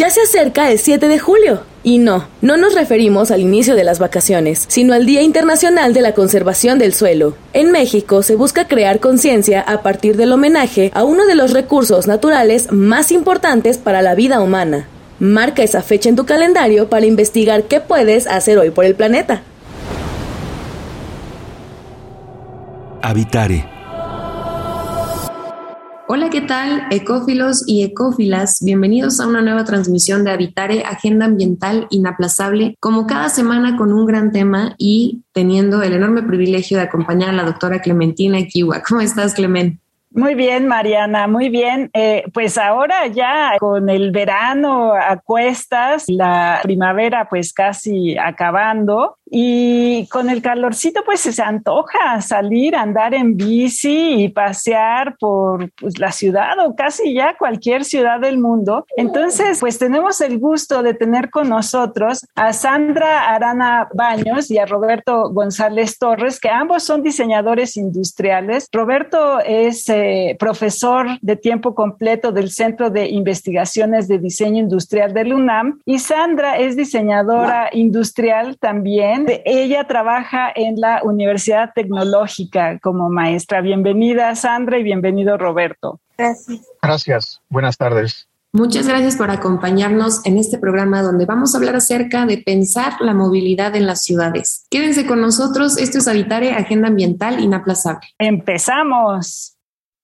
Ya se acerca el 7 de julio. Y no, no nos referimos al inicio de las vacaciones, sino al Día Internacional de la Conservación del Suelo. En México se busca crear conciencia a partir del homenaje a uno de los recursos naturales más importantes para la vida humana. Marca esa fecha en tu calendario para investigar qué puedes hacer hoy por el planeta. Habitare Hola, ¿qué tal? Ecófilos y ecófilas, bienvenidos a una nueva transmisión de Habitare, Agenda Ambiental Inaplazable, como cada semana con un gran tema y teniendo el enorme privilegio de acompañar a la doctora Clementina Kiwa. ¿Cómo estás, Clement? Muy bien, Mariana, muy bien. Eh, pues ahora ya con el verano a cuestas, la primavera pues casi acabando, y con el calorcito, pues se antoja salir, andar en bici y pasear por pues, la ciudad o casi ya cualquier ciudad del mundo. Entonces, pues tenemos el gusto de tener con nosotros a Sandra Arana Baños y a Roberto González Torres, que ambos son diseñadores industriales. Roberto es eh, profesor de tiempo completo del Centro de Investigaciones de Diseño Industrial del UNAM y Sandra es diseñadora industrial también ella trabaja en la Universidad Tecnológica como maestra. Bienvenida, Sandra, y bienvenido, Roberto. Gracias. Gracias. Buenas tardes. Muchas gracias por acompañarnos en este programa donde vamos a hablar acerca de pensar la movilidad en las ciudades. Quédense con nosotros, esto es Habitare, Agenda Ambiental Inaplazable. Empezamos.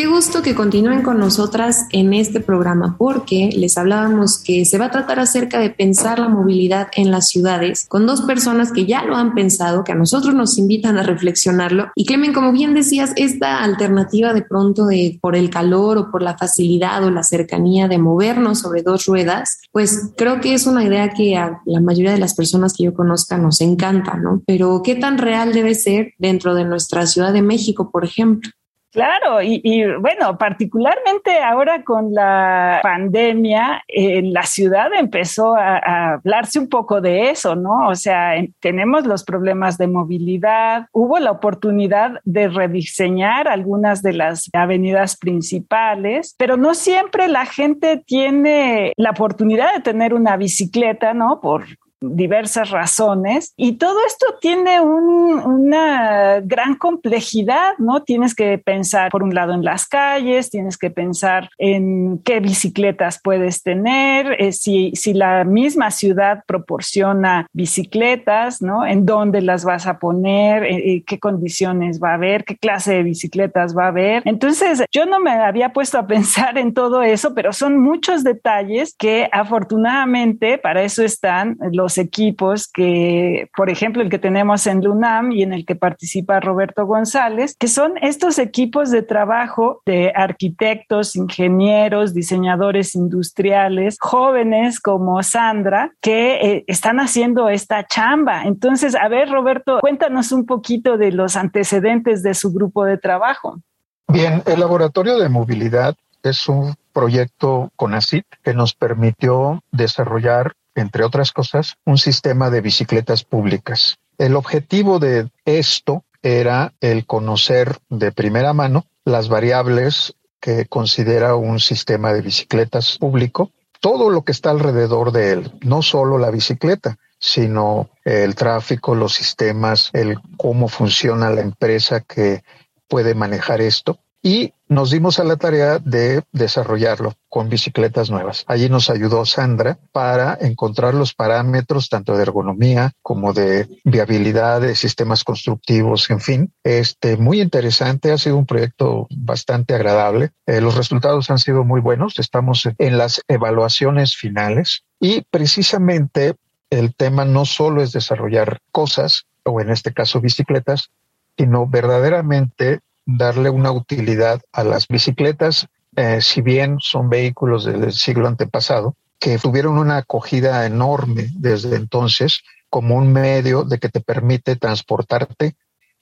Qué gusto que continúen con nosotras en este programa porque les hablábamos que se va a tratar acerca de pensar la movilidad en las ciudades con dos personas que ya lo han pensado, que a nosotros nos invitan a reflexionarlo. Y Clemen, como bien decías, esta alternativa de pronto de por el calor o por la facilidad o la cercanía de movernos sobre dos ruedas, pues creo que es una idea que a la mayoría de las personas que yo conozca nos encanta, ¿no? Pero ¿qué tan real debe ser dentro de nuestra Ciudad de México, por ejemplo? Claro, y, bueno, particularmente ahora con la pandemia, en la ciudad empezó a, hablarse un poco de eso, ¿no? O sea, tenemos los problemas de movilidad, hubo la oportunidad de rediseñar algunas de las avenidas principales, pero no siempre la gente tiene la oportunidad de tener una bicicleta, ¿no? Por diversas razones y todo esto tiene una gran complejidad, ¿no? Tienes que pensar por un lado en las calles, tienes que pensar en qué bicicletas puedes tener, eh, si, si la misma ciudad proporciona bicicletas, ¿no? En dónde las vas a poner, eh, eh, qué condiciones va a haber, qué clase de bicicletas va a haber. Entonces, yo no me había puesto a pensar en todo eso, pero son muchos detalles que afortunadamente para eso están los equipos que, por ejemplo, el que tenemos en LUNAM y en el que participa Roberto González, que son estos equipos de trabajo de arquitectos, ingenieros, diseñadores industriales, jóvenes como Sandra, que eh, están haciendo esta chamba. Entonces, a ver, Roberto, cuéntanos un poquito de los antecedentes de su grupo de trabajo. Bien, el laboratorio de movilidad es un proyecto con ACID que nos permitió desarrollar entre otras cosas, un sistema de bicicletas públicas. El objetivo de esto era el conocer de primera mano las variables que considera un sistema de bicicletas público, todo lo que está alrededor de él, no solo la bicicleta, sino el tráfico, los sistemas, el cómo funciona la empresa que puede manejar esto y nos dimos a la tarea de desarrollarlo con bicicletas nuevas. Allí nos ayudó Sandra para encontrar los parámetros tanto de ergonomía como de viabilidad de sistemas constructivos, en fin. Este, muy interesante, ha sido un proyecto bastante agradable. Eh, los resultados han sido muy buenos, estamos en las evaluaciones finales y precisamente el tema no solo es desarrollar cosas, o en este caso bicicletas, sino verdaderamente darle una utilidad a las bicicletas, eh, si bien son vehículos del siglo antepasado, que tuvieron una acogida enorme desde entonces como un medio de que te permite transportarte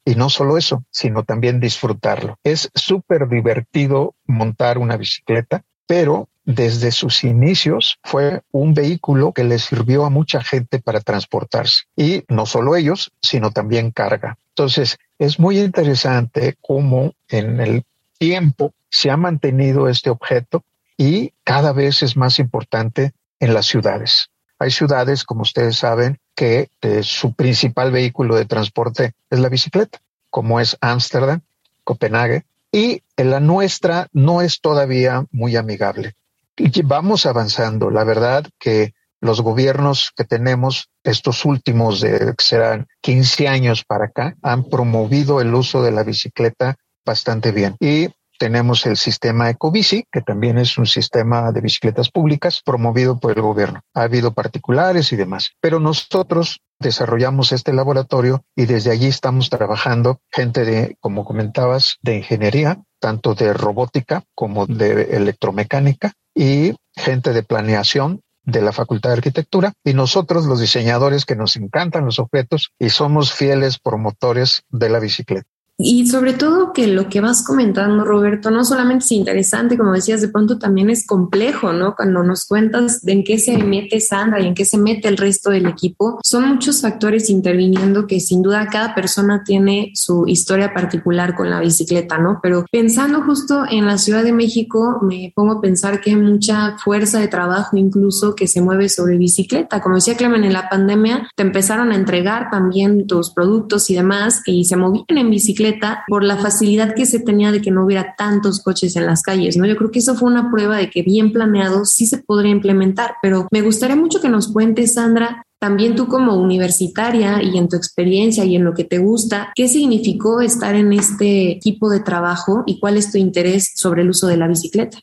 y no solo eso, sino también disfrutarlo. Es súper divertido montar una bicicleta, pero desde sus inicios fue un vehículo que le sirvió a mucha gente para transportarse. Y no solo ellos, sino también carga. Entonces, es muy interesante cómo en el tiempo se ha mantenido este objeto y cada vez es más importante en las ciudades. Hay ciudades, como ustedes saben, que eh, su principal vehículo de transporte es la bicicleta, como es Ámsterdam, Copenhague, y la nuestra no es todavía muy amigable. Y vamos avanzando. La verdad que los gobiernos que tenemos estos últimos de que serán 15 años para acá han promovido el uso de la bicicleta bastante bien. Y tenemos el sistema Ecobici, que también es un sistema de bicicletas públicas promovido por el gobierno. Ha habido particulares y demás, pero nosotros desarrollamos este laboratorio y desde allí estamos trabajando gente de, como comentabas, de ingeniería, tanto de robótica como de electromecánica y gente de planeación de la Facultad de Arquitectura y nosotros los diseñadores que nos encantan los objetos y somos fieles promotores de la bicicleta. Y sobre todo que lo que vas comentando, Roberto, no solamente es interesante, como decías, de pronto también es complejo, ¿no? Cuando nos cuentas de en qué se mete Sandra y en qué se mete el resto del equipo, son muchos factores interviniendo que sin duda cada persona tiene su historia particular con la bicicleta, ¿no? Pero pensando justo en la Ciudad de México, me pongo a pensar que hay mucha fuerza de trabajo incluso que se mueve sobre bicicleta. Como decía Clemen, en la pandemia te empezaron a entregar también tus productos y demás y se movían en bicicleta por la facilidad que se tenía de que no hubiera tantos coches en las calles, ¿no? Yo creo que eso fue una prueba de que bien planeado sí se podría implementar, pero me gustaría mucho que nos cuentes, Sandra, también tú como universitaria y en tu experiencia y en lo que te gusta, ¿qué significó estar en este equipo de trabajo y cuál es tu interés sobre el uso de la bicicleta?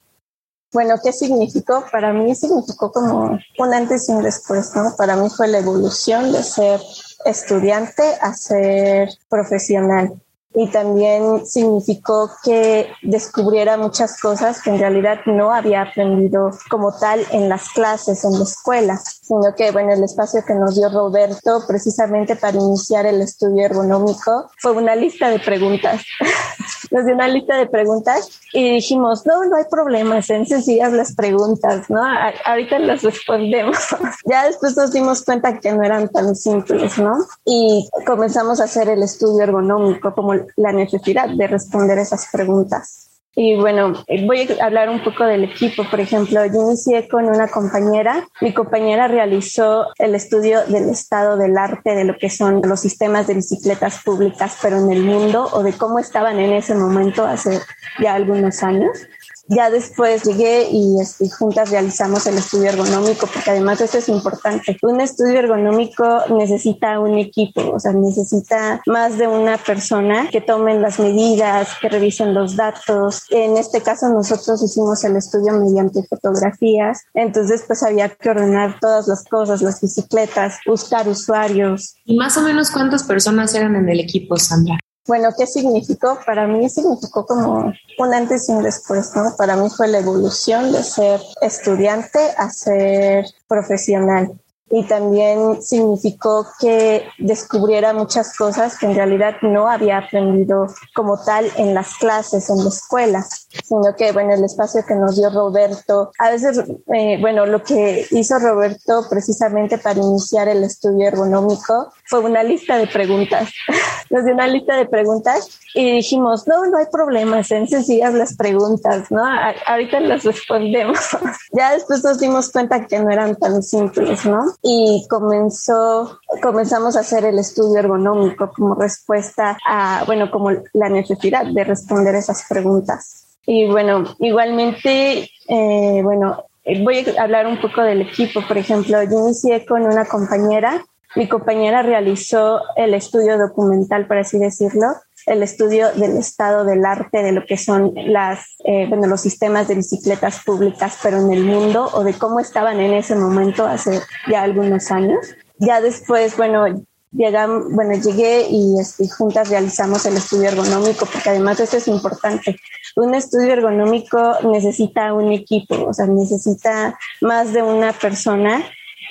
Bueno, ¿qué significó? Para mí significó como un antes y un después, ¿no? Para mí fue la evolución de ser estudiante a ser profesional y también significó que descubriera muchas cosas que en realidad no había aprendido como tal en las clases, en la escuela, sino que, bueno, el espacio que nos dio Roberto precisamente para iniciar el estudio ergonómico fue una lista de preguntas. nos dio una lista de preguntas y dijimos, no, no hay problema, sean sencillas las preguntas, ¿no? ahorita las respondemos. ya después nos dimos cuenta que no eran tan simples, ¿no? Y comenzamos a hacer el estudio ergonómico como la necesidad de responder esas preguntas. Y bueno, voy a hablar un poco del equipo. Por ejemplo, yo inicié con una compañera. Mi compañera realizó el estudio del estado del arte de lo que son los sistemas de bicicletas públicas, pero en el mundo o de cómo estaban en ese momento hace ya algunos años. Ya después llegué y, este, juntas realizamos el estudio ergonómico, porque además eso es importante. Un estudio ergonómico necesita un equipo, o sea, necesita más de una persona que tomen las medidas, que revisen los datos. En este caso nosotros hicimos el estudio mediante fotografías, entonces pues había que ordenar todas las cosas, las bicicletas, buscar usuarios. ¿Y más o menos cuántas personas eran en el equipo, Sandra? Bueno, ¿qué significó? Para mí significó como un antes y un después, ¿no? Para mí fue la evolución de ser estudiante a ser profesional y también significó que descubriera muchas cosas que en realidad no había aprendido como tal en las clases, en la escuela, sino que, bueno, el espacio que nos dio Roberto, a veces, eh, bueno, lo que hizo Roberto precisamente para iniciar el estudio ergonómico fue una lista de preguntas. Nos dio una lista de preguntas y dijimos, no, no hay problema, sean sencillas las preguntas, ¿no? ahorita las respondemos. ya después nos dimos cuenta que no eran tan simples, ¿no? Y comenzó, comenzamos a hacer el estudio ergonómico como respuesta a, bueno, como la necesidad de responder esas preguntas. Y bueno, igualmente, eh, bueno, voy a hablar un poco del equipo. Por ejemplo, yo inicié con una compañera. Mi compañera realizó el estudio documental, por así decirlo, el estudio del estado del arte, de lo que son las, eh, bueno, los sistemas de bicicletas públicas, pero en el mundo, o de cómo estaban en ese momento hace ya algunos años. Ya después, bueno, llegamos, bueno, llegué y este, juntas realizamos el estudio ergonómico, porque además eso es importante. Un estudio ergonómico necesita un equipo, o sea, necesita más de una persona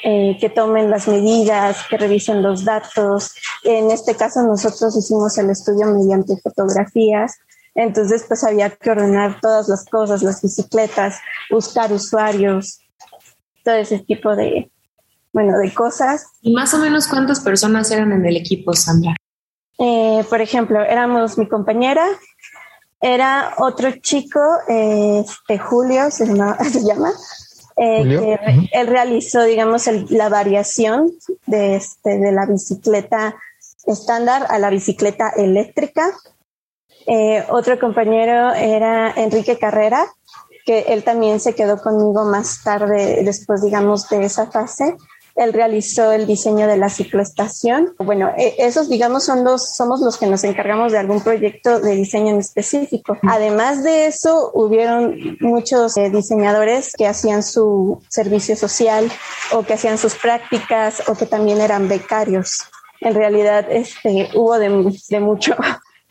eh, que tomen las medidas, que revisen los datos. En este caso nosotros hicimos el estudio mediante fotografías, entonces pues había que ordenar todas las cosas, las bicicletas, buscar usuarios, todo ese tipo de, bueno, de cosas. ¿Y más o menos cuántas personas eran en el equipo, Sandra? Eh, por ejemplo, éramos mi compañera, era otro chico, este Julio se llama, eh, él realizó, digamos, la variación de, este, de la bicicleta estándar a la bicicleta eléctrica. Eh, otro compañero era Enrique Carrera, que él también se quedó conmigo más tarde, después, digamos, de esa fase. Él realizó el diseño de la cicloestación. Bueno, e, esos, digamos, son los, somos los que nos encargamos de algún proyecto de diseño en específico. Además de eso, hubieron muchos eh, diseñadores que hacían su servicio social o que hacían sus prácticas o que también eran becarios. En realidad, este, hubo de, de mucho.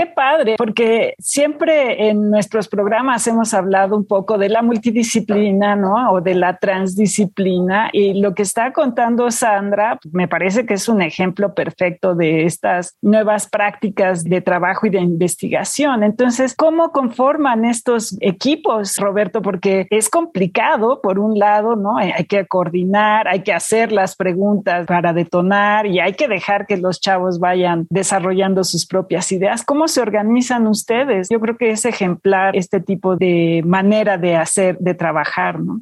Qué padre, porque siempre en nuestros programas hemos hablado un poco de la multidisciplina, ¿no? O de la transdisciplina. Y lo que está contando Sandra me parece que es un ejemplo perfecto de estas nuevas prácticas de trabajo y de investigación. Entonces, ¿cómo conforman estos equipos, Roberto? Porque es complicado, por un lado, ¿no? Hay que coordinar, hay que hacer las preguntas para detonar y hay que dejar que los chavos vayan desarrollando sus propias ideas. ¿Cómo se organizan ustedes? Yo creo que es ejemplar este tipo de manera de hacer, de trabajar, ¿no?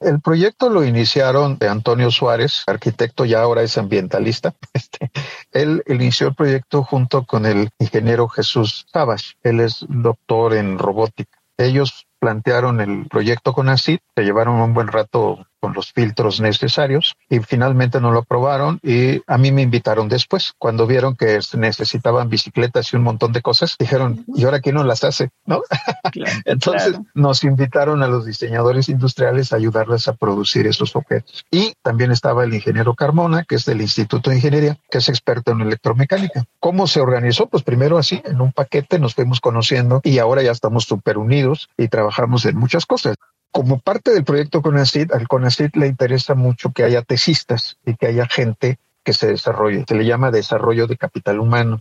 El proyecto lo iniciaron de Antonio Suárez, arquitecto ya ahora es ambientalista. Este, él inició el proyecto junto con el ingeniero Jesús Sabas. Él es doctor en robótica. Ellos plantearon el proyecto con ACID, se llevaron un buen rato con los filtros necesarios y finalmente no lo aprobaron y a mí me invitaron después. Cuando vieron que necesitaban bicicletas y un montón de cosas, dijeron, ¿y ahora quién nos las hace? ¿No? Entonces nos invitaron a los diseñadores industriales a ayudarles a producir esos objetos. Y también estaba el ingeniero Carmona, que es del Instituto de Ingeniería, que es experto en electromecánica. ¿Cómo se organizó? Pues primero así, en un paquete nos fuimos conociendo y ahora ya estamos súper unidos y trabajamos en muchas cosas como parte del proyecto CONACYT, al CONACYT le interesa mucho que haya tesistas y que haya gente que se desarrolle. Se le llama desarrollo de capital humano.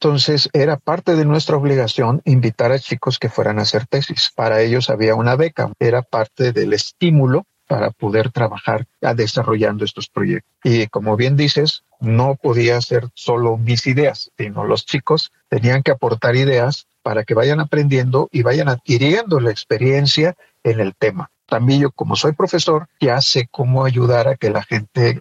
Entonces, era parte de nuestra obligación invitar a chicos que fueran a hacer tesis. Para ellos había una beca, era parte del estímulo para poder trabajar desarrollando estos proyectos. Y como bien dices, no podía ser solo mis ideas, sino los chicos tenían que aportar ideas para que vayan aprendiendo y vayan adquiriendo la experiencia en el tema. También yo, como soy profesor, ya sé cómo ayudar a que la gente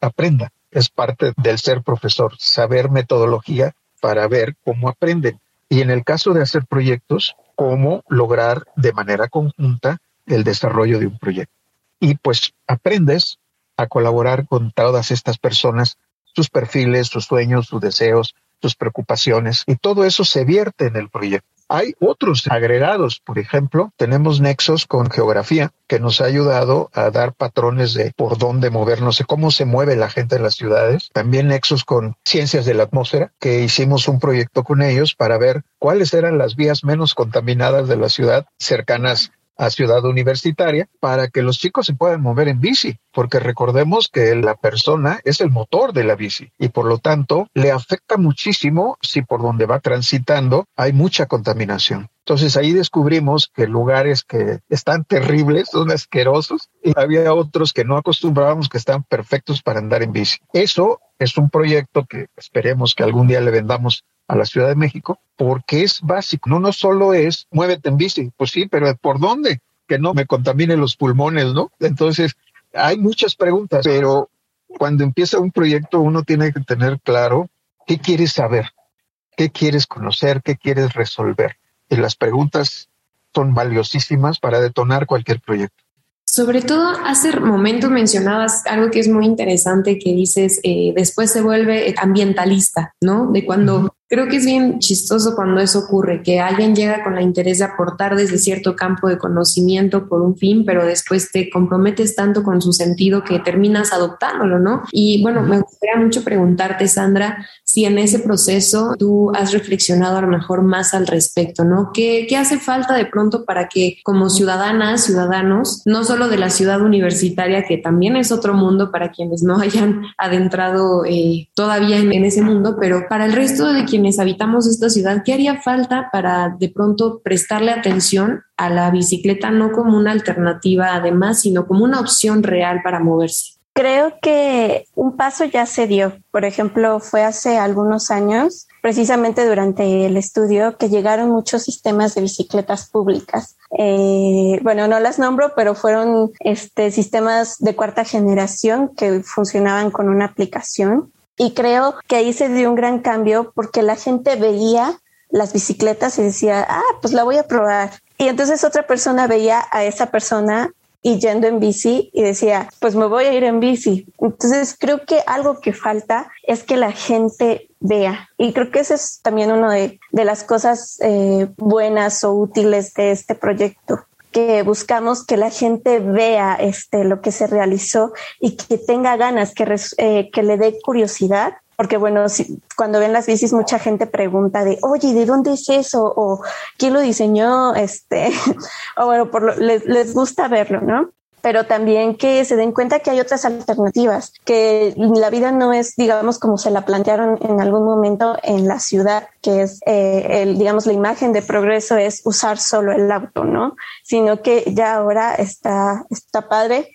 aprenda. Es parte del ser profesor, saber metodología para ver cómo aprenden. Y en el caso de hacer proyectos, cómo lograr de manera conjunta el desarrollo de un proyecto. Y pues aprendes a colaborar con todas estas personas, sus perfiles, sus sueños, sus deseos, sus preocupaciones, y todo eso se vierte en el proyecto. Hay otros agregados, por ejemplo, tenemos nexos con geografía que nos ha ayudado a dar patrones de por dónde movernos, de cómo se mueve la gente en las ciudades. También nexos con ciencias de la atmósfera, que hicimos un proyecto con ellos para ver cuáles eran las vías menos contaminadas de la ciudad cercanas a Ciudad Universitaria para que los chicos se puedan mover en bici, porque recordemos que la persona es el motor de la bici y por lo tanto le afecta muchísimo si por donde va transitando hay mucha contaminación. Entonces ahí descubrimos que lugares que están terribles, son asquerosos, y había otros que no acostumbrábamos que están perfectos para andar en bici. Eso es un proyecto que esperemos que algún día le vendamos a la Ciudad de México, porque es básico. No, no solo es muévete en bici, pues sí, pero ¿por dónde? Que no me contamine los pulmones, ¿no? Entonces, hay muchas preguntas, pero cuando empieza un proyecto uno tiene que tener claro qué quieres saber, qué quieres conocer, qué quieres resolver. Y las preguntas son valiosísimas para detonar cualquier proyecto. Sobre todo, hace momento mencionabas algo que es muy interesante que dices, eh, después se vuelve ambientalista, ¿no? De cuando Creo que es bien chistoso cuando eso ocurre, que alguien llega con la interés de aportar desde cierto campo de conocimiento por un fin, pero después te comprometes tanto con su sentido que terminas adoptándolo, ¿no? Y bueno, me gustaría mucho preguntarte, Sandra, si en ese proceso tú has reflexionado a lo mejor más al respecto, ¿no? ¿Qué, qué hace falta de pronto para que como ciudadanas, ciudadanos, no solo de la ciudad universitaria, que también es otro mundo para quienes no hayan adentrado eh, todavía en, en ese mundo, pero para el resto de quienes quienes habitamos esta ciudad, ¿qué haría falta para de pronto prestarle atención a la bicicleta no como una alternativa además, sino como una opción real para moverse? Creo que un paso ya se dio. Por ejemplo, fue hace algunos años, precisamente durante el estudio, que llegaron muchos sistemas de bicicletas públicas. Eh, bueno, no las nombro, pero fueron este, sistemas de cuarta generación que funcionaban con una aplicación y creo que ahí se dio un gran cambio porque la gente veía las bicicletas y decía, ah, pues la voy a probar. Y entonces otra persona veía a esa persona y yendo en bici y decía, pues me voy a ir en bici. Entonces creo que algo que falta es que la gente vea. Y creo que esa es también una de, de, las cosas eh, buenas o útiles de este proyecto que buscamos que la gente vea este, lo que se realizó y que tenga ganas, que, eh, le dé curiosidad. Porque bueno, si, cuando ven las bicis mucha gente pregunta de, oye, ¿de dónde es eso? O ¿quién lo diseñó? Este, o bueno, por lo, les, les gusta verlo, ¿no? Pero también que se den cuenta que hay otras alternativas, que la vida no es, digamos, como se la plantearon en algún momento en la ciudad, que es, eh, el, digamos, la imagen de progreso es usar solo el auto, ¿no? Sino que ya ahora está, está padre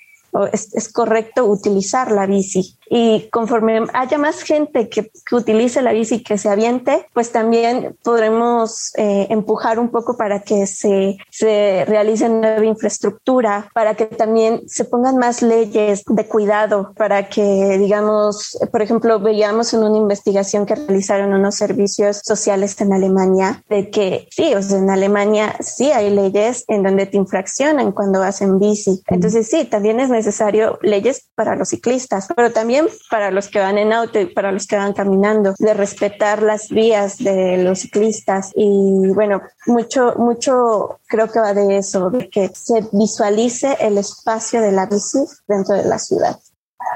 es, es, correcto utilizar la bici. Y conforme haya más gente que, que utilice la bici, que se aviente, pues también podremos eh, empujar un poco para que se, se realice nueva infraestructura, para que también se pongan más leyes de cuidado, para que, digamos, por ejemplo, veíamos en una investigación que realizaron unos servicios sociales en Alemania, de que sí, o sea, en Alemania sí hay leyes en donde te infraccionan cuando vas en bici. Entonces sí, también es necesario leyes para los ciclistas, pero también para los que van en auto y para los que van caminando, de respetar las vías de los ciclistas. Y bueno, mucho, mucho creo que va de eso, de que se visualice el espacio de la bici dentro de la ciudad.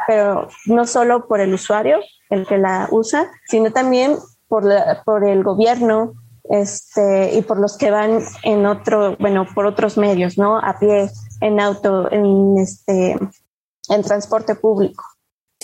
Pero no solo por el usuario, el que la usa, sino también por, la, por el gobierno, este, y por los que van en otro, bueno, por otros medios, ¿no? A pie, en auto, en este, en transporte público.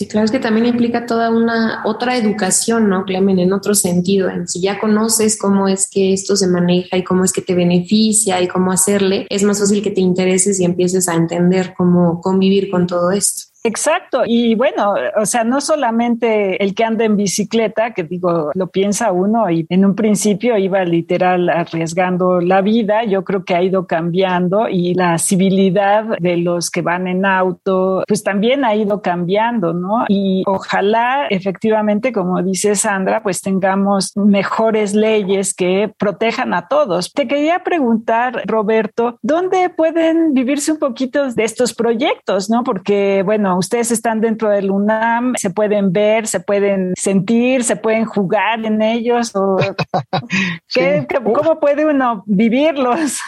Sí, claro, es que también implica toda una otra educación, ¿no, Clemen? En otro sentido, en si ya conoces cómo es que esto se maneja y cómo es que te beneficia y cómo hacerle, es más fácil que te intereses y empieces a entender cómo convivir con todo esto. Exacto. Y bueno, o sea, no solamente el que anda en bicicleta, que digo, lo piensa uno y en un principio iba literal arriesgando la vida. Yo creo que ha ido cambiando y la civilidad de los que van en auto, pues también ha ido cambiando, ¿no? Y ojalá efectivamente, como dice Sandra, pues tengamos mejores leyes que protejan a todos. Te quería preguntar, Roberto, ¿dónde pueden vivirse un poquito de estos proyectos, no? Porque, bueno, ustedes están dentro del UNAM, se pueden ver, se pueden sentir, se pueden jugar en ellos. O, ¿Cómo puede uno vivirlos?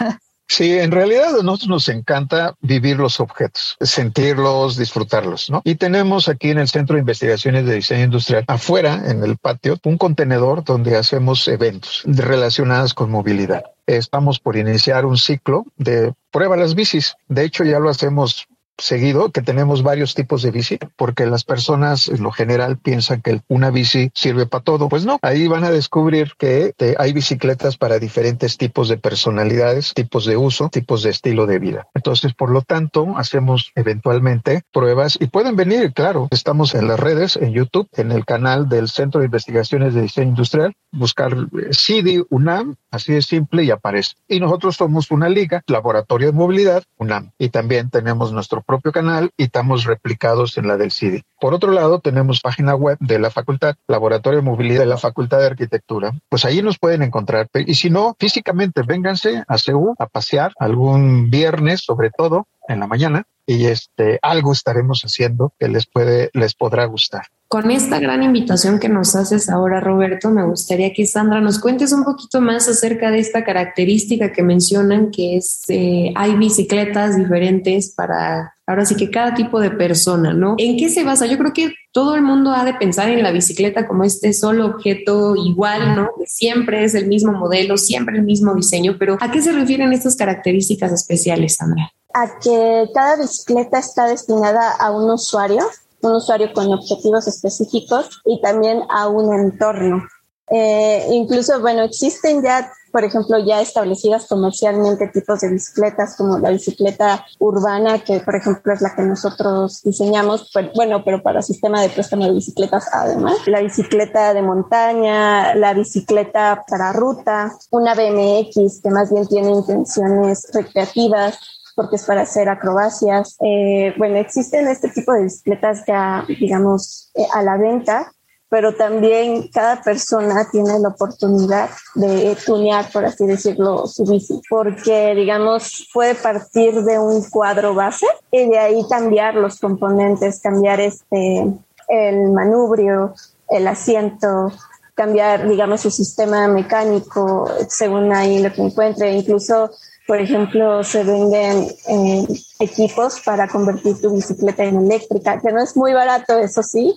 Sí, en realidad a nosotros nos encanta vivir los objetos, sentirlos, disfrutarlos, ¿no? Y tenemos aquí en el Centro de Investigaciones de Diseño Industrial, afuera, en el patio, un contenedor donde hacemos eventos relacionados con movilidad. Estamos por iniciar un ciclo de prueba las bicis. De hecho, ya lo hacemos seguido que tenemos varios tipos de bici, porque las personas en lo general piensan que una bici sirve para todo. Pues no, ahí van a descubrir que hay bicicletas para diferentes tipos de personalidades, tipos de uso, tipos de estilo de vida. Entonces, por lo tanto, hacemos eventualmente pruebas y pueden venir, claro, estamos en las redes, en YouTube, en el canal del Centro de Investigaciones de Diseño Industrial, buscar CIDI UNAM, así de simple y aparece. Y nosotros somos una liga, Laboratorio de Movilidad UNAM, y también tenemos nuestro propio canal y estamos replicados en la del CIDI. Por otro lado, tenemos página web de la facultad, Laboratorio de Movilidad de la Facultad de Arquitectura. Pues ahí nos pueden encontrar. Y si no, físicamente, vénganse a CEU a pasear algún viernes, sobre todo en la mañana, y este algo estaremos haciendo que les puede les podrá gustar. Con esta gran invitación que nos haces ahora, Roberto, me gustaría que Sandra nos cuentes un poquito más acerca de esta característica que mencionan, que es eh, hay bicicletas diferentes para ahora sí que cada tipo de persona, ¿no? ¿En qué se basa? Yo creo que todo el mundo ha de pensar en la bicicleta como este solo objeto igual, ¿no? siempre es el mismo modelo, siempre el mismo diseño, pero ¿a qué se refieren estas características especiales, Sandra? A que cada bicicleta está destinada a un usuario un usuario con objetivos específicos y también a un entorno. Eh, incluso, bueno, existen ya, por ejemplo, ya establecidas comercialmente tipos de bicicletas como la bicicleta urbana, que por ejemplo es la que nosotros diseñamos, bueno, pero para sistema de préstamo de bicicletas además, la bicicleta de montaña, la bicicleta para ruta, una BMX que más bien tiene intenciones recreativas, porque es para hacer acrobacias. Eh, bueno, existen este tipo de bicicletas ya, digamos, eh, a la venta, pero también cada persona tiene la oportunidad de tunear, por así decirlo, su bici, porque, digamos, puede partir de un cuadro base y de ahí cambiar los componentes, cambiar este, el manubrio, el asiento, cambiar, digamos, su sistema mecánico según ahí lo que encuentre, incluso por ejemplo, se venden eh, equipos para convertir tu bicicleta en eléctrica, que no es muy barato, eso sí,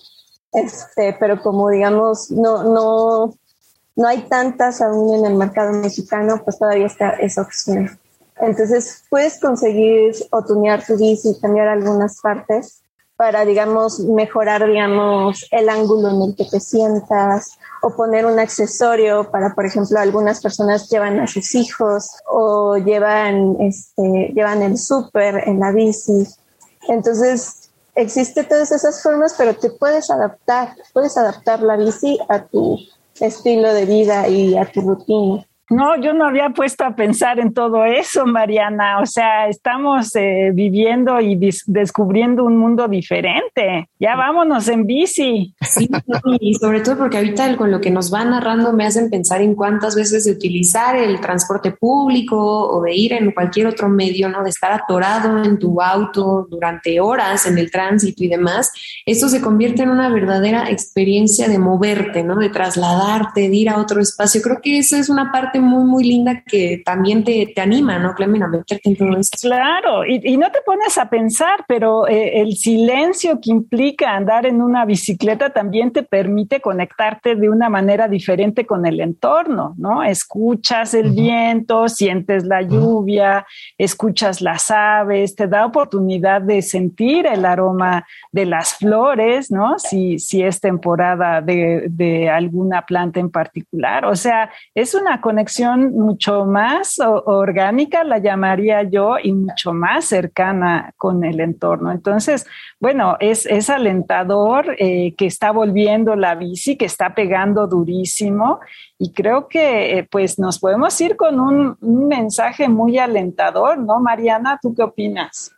este, pero como digamos, no, no, no hay tantas aún en el mercado mexicano, pues todavía está esa opción. Entonces, puedes conseguir o tunear tu bici cambiar algunas partes para, digamos, mejorar, digamos, el ángulo en el que te sientas o poner un accesorio para, por ejemplo, algunas personas llevan a sus hijos o llevan, este, llevan el súper en la bici. Entonces, existe todas esas formas, pero te puedes adaptar, puedes adaptar la bici a tu estilo de vida y a tu rutina. No, yo no había puesto a pensar en todo eso, Mariana. O sea, estamos eh, viviendo y descubriendo un mundo diferente. Ya vámonos en bici. Sí, y sobre todo porque ahorita con lo que nos va narrando me hacen pensar en cuántas veces de utilizar el transporte público o de ir en cualquier otro medio, ¿no? De estar atorado en tu auto durante horas en el tránsito y demás. Esto se convierte en una verdadera experiencia de moverte, ¿no? De trasladarte, de ir a otro espacio. Creo que eso es una parte muy, muy linda que también te, te anima, ¿no, Clemen, a meterte en todo esto? Claro, y, no te pones a pensar, pero eh, el silencio que implica andar en una bicicleta también te permite conectarte de una manera diferente con el entorno, ¿no? Escuchas el viento, sientes la lluvia, escuchas las aves, te da oportunidad de sentir el aroma de las flores, ¿no? Si, si es temporada de, de alguna planta en particular. O sea, es una conexión mucho más orgánica, la llamaría yo, y mucho más cercana con el entorno. Entonces, bueno, es, es alentador eh, que está volviendo la bici, que está pegando durísimo y creo que eh, pues nos podemos ir con un, un mensaje muy alentador, ¿no? Mariana, ¿tú qué opinas?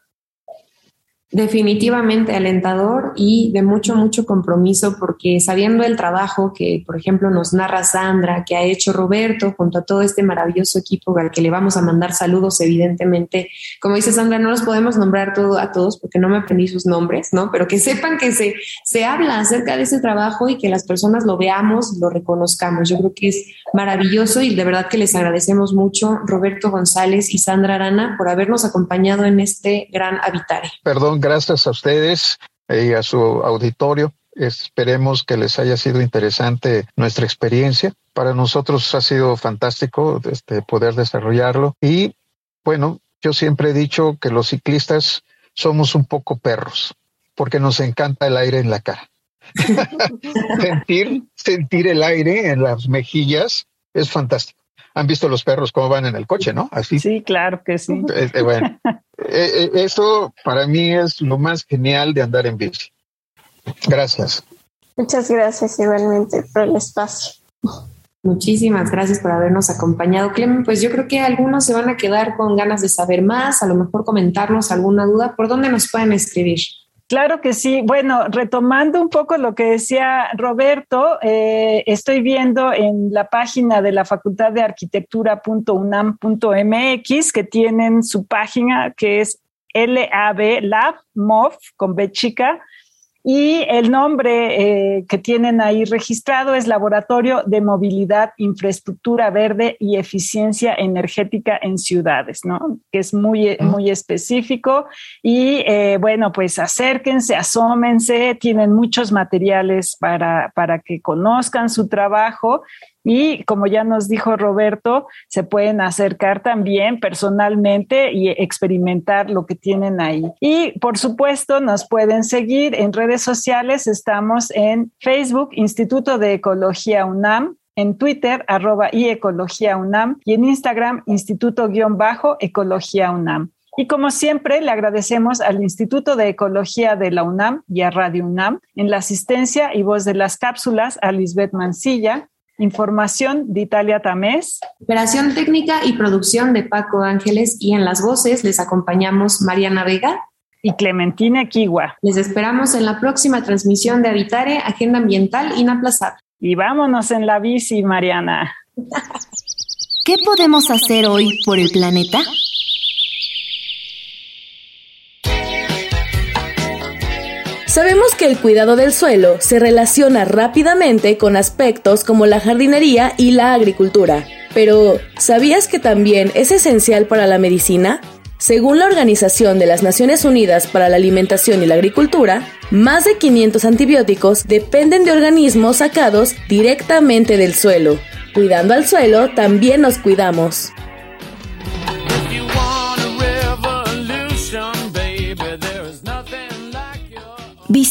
Definitivamente alentador y de mucho, mucho compromiso porque sabiendo el trabajo que, por ejemplo, nos narra Sandra, que ha hecho Roberto junto a todo este maravilloso equipo al que le vamos a mandar saludos, evidentemente. Como dice Sandra, no los podemos nombrar todo, a todos porque no me aprendí sus nombres, ¿no? Pero que sepan que se, se habla acerca de ese trabajo y que las personas lo veamos, lo reconozcamos. Yo creo que es maravilloso y de verdad que les agradecemos mucho, Roberto González y Sandra Arana, por habernos acompañado en este gran habitare. Perdón gracias a ustedes y a su auditorio. Esperemos que les haya sido interesante nuestra experiencia. Para nosotros ha sido fantástico este, poder desarrollarlo. Y bueno, yo siempre he dicho que los ciclistas somos un poco perros porque nos encanta el aire en la cara. sentir, sentir el aire en las mejillas es fantástico han visto los perros cómo van en el coche, ¿no? Así. Sí, claro que sí. Eh, eh, bueno, eh, eso para mí es lo más genial de andar en bici. Gracias. Muchas gracias igualmente por el espacio. Muchísimas gracias por habernos acompañado, Clemen. Pues yo creo que algunos se van a quedar con ganas de saber más, a lo mejor comentarnos alguna duda. ¿Por dónde nos pueden escribir? Claro que sí. Bueno, retomando un poco lo que decía Roberto, eh, estoy viendo en la página de la Facultad de Arquitectura.unam.mx que tienen su página que es LAB, Lab, con B chica, y el nombre eh, que tienen ahí registrado es Laboratorio de Movilidad, Infraestructura Verde y Eficiencia Energética en Ciudades, ¿no? Que es muy, muy específico. Y eh, bueno, pues acérquense, asómense, tienen muchos materiales para, para que conozcan su trabajo y como ya nos dijo Roberto, se pueden acercar también personalmente y experimentar lo que tienen ahí. Y por supuesto, nos pueden seguir en redes sociales. Estamos en Facebook, Instituto de Ecología UNAM, en Twitter, arroba y Ecología UNAM, y en Instagram, Instituto-Ecología UNAM. Y como siempre, le agradecemos al Instituto de Ecología de la UNAM y a Radio UNAM en la asistencia y voz de las cápsulas a Lisbeth Mancilla, Información de Italia Tamés. Operación técnica y producción de Paco Ángeles y en las voces les acompañamos Mariana Vega y Clementina Kiwa. Les esperamos en la próxima transmisión de Habitare, Agenda Ambiental Inaplazable. Y vámonos en la bici, Mariana. ¿Qué podemos hacer hoy por el planeta? Sabemos que el cuidado del suelo se relaciona rápidamente con aspectos como la jardinería y la agricultura. Pero, ¿sabías que también es esencial para la medicina? Según la Organización de las Naciones Unidas para la Alimentación y la Agricultura, más de 500 antibióticos dependen de organismos sacados directamente del suelo. Cuidando al suelo, también nos cuidamos.